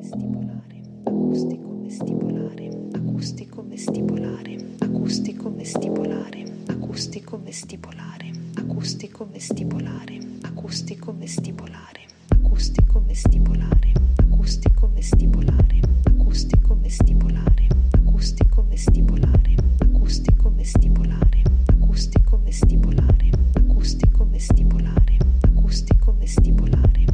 vestibolare, acustico vestibolare, acustico vestibolare, acustico vestibolare, acustico vestibolare, acustico vestibolare, acustico vestibolare, acustico vestibolare, acustico vestibolare, acustico vestibolare, acustico vestibolare, acustico vestibolare, acustico vestibolare, acustico vestibolare, acustico vestibolare, acustico vestibolare,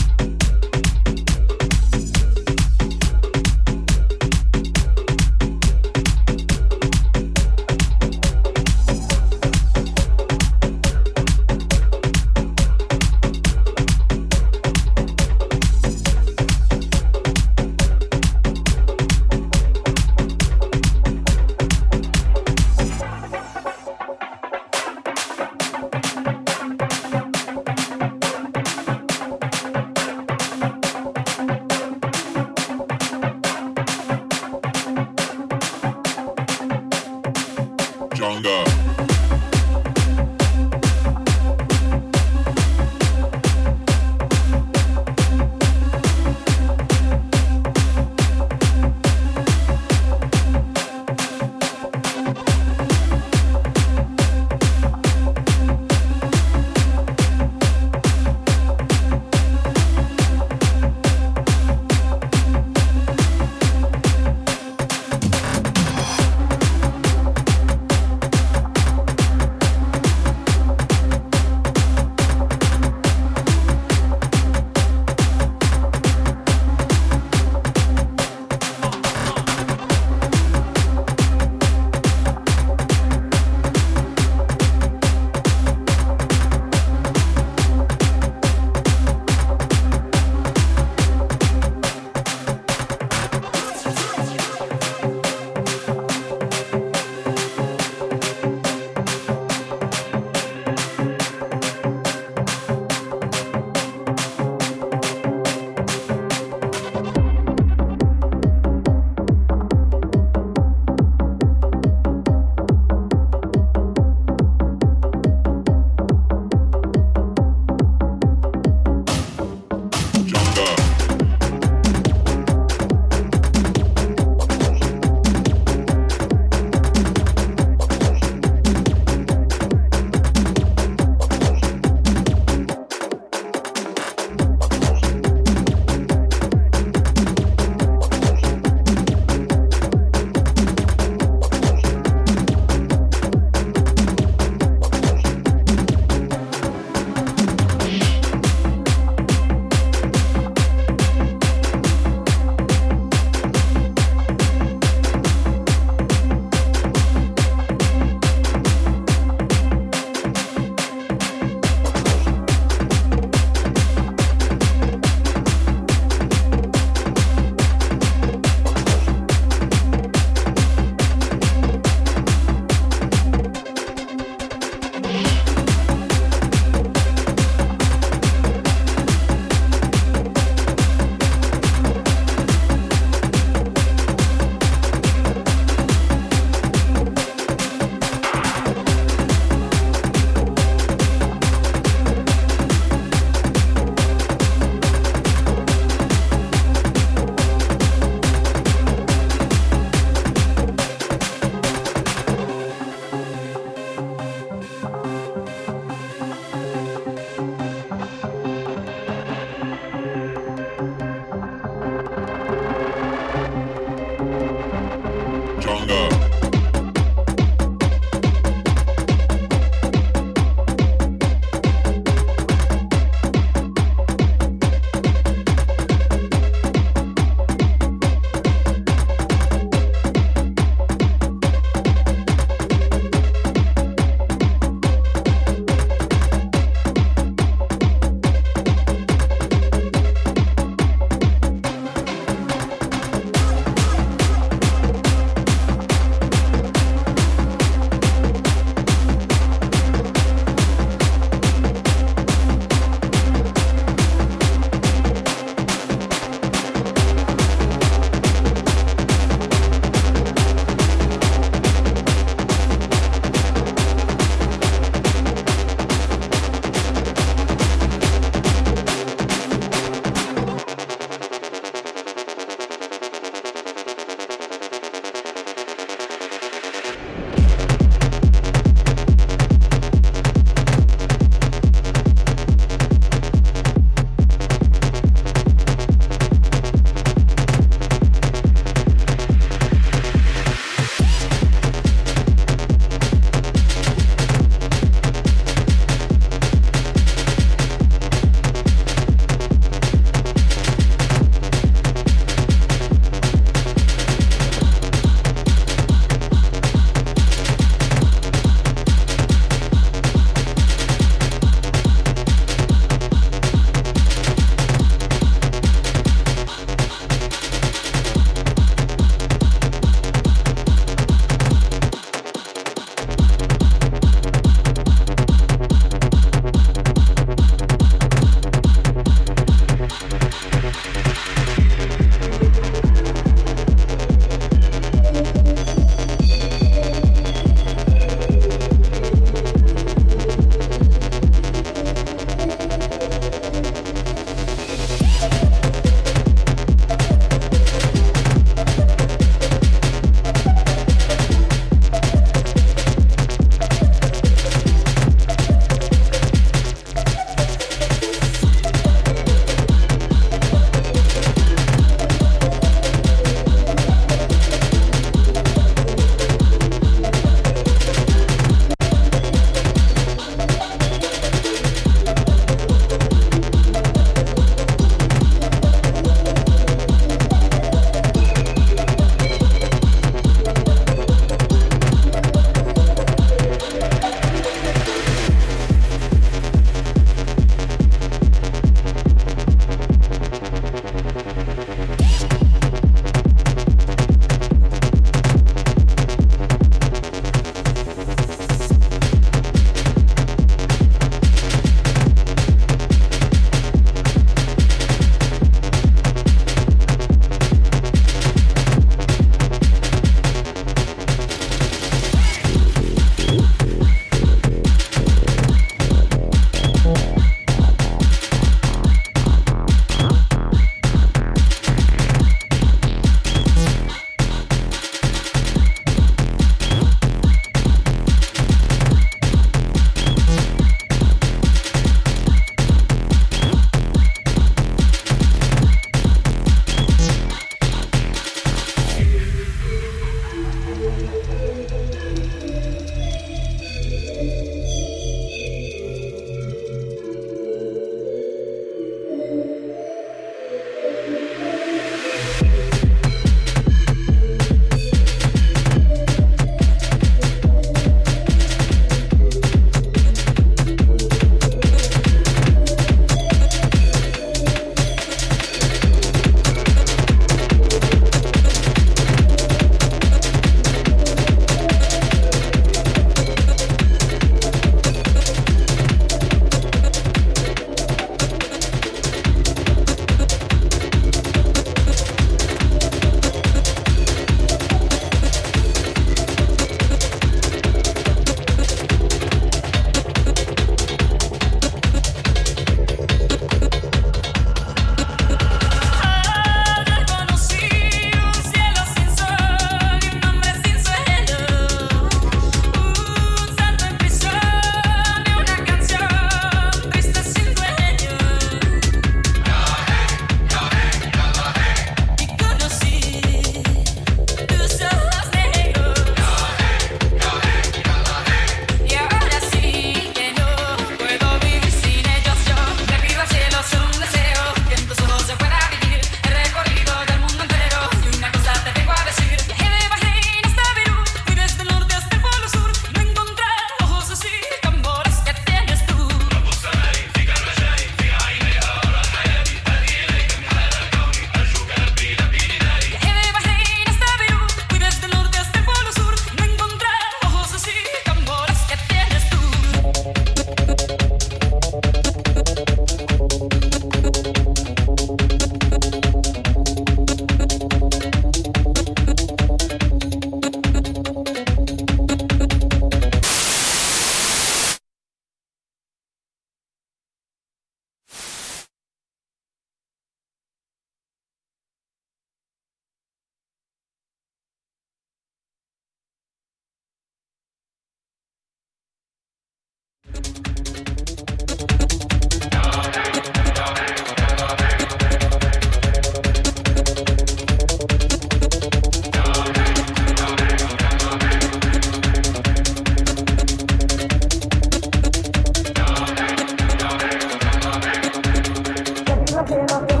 something off your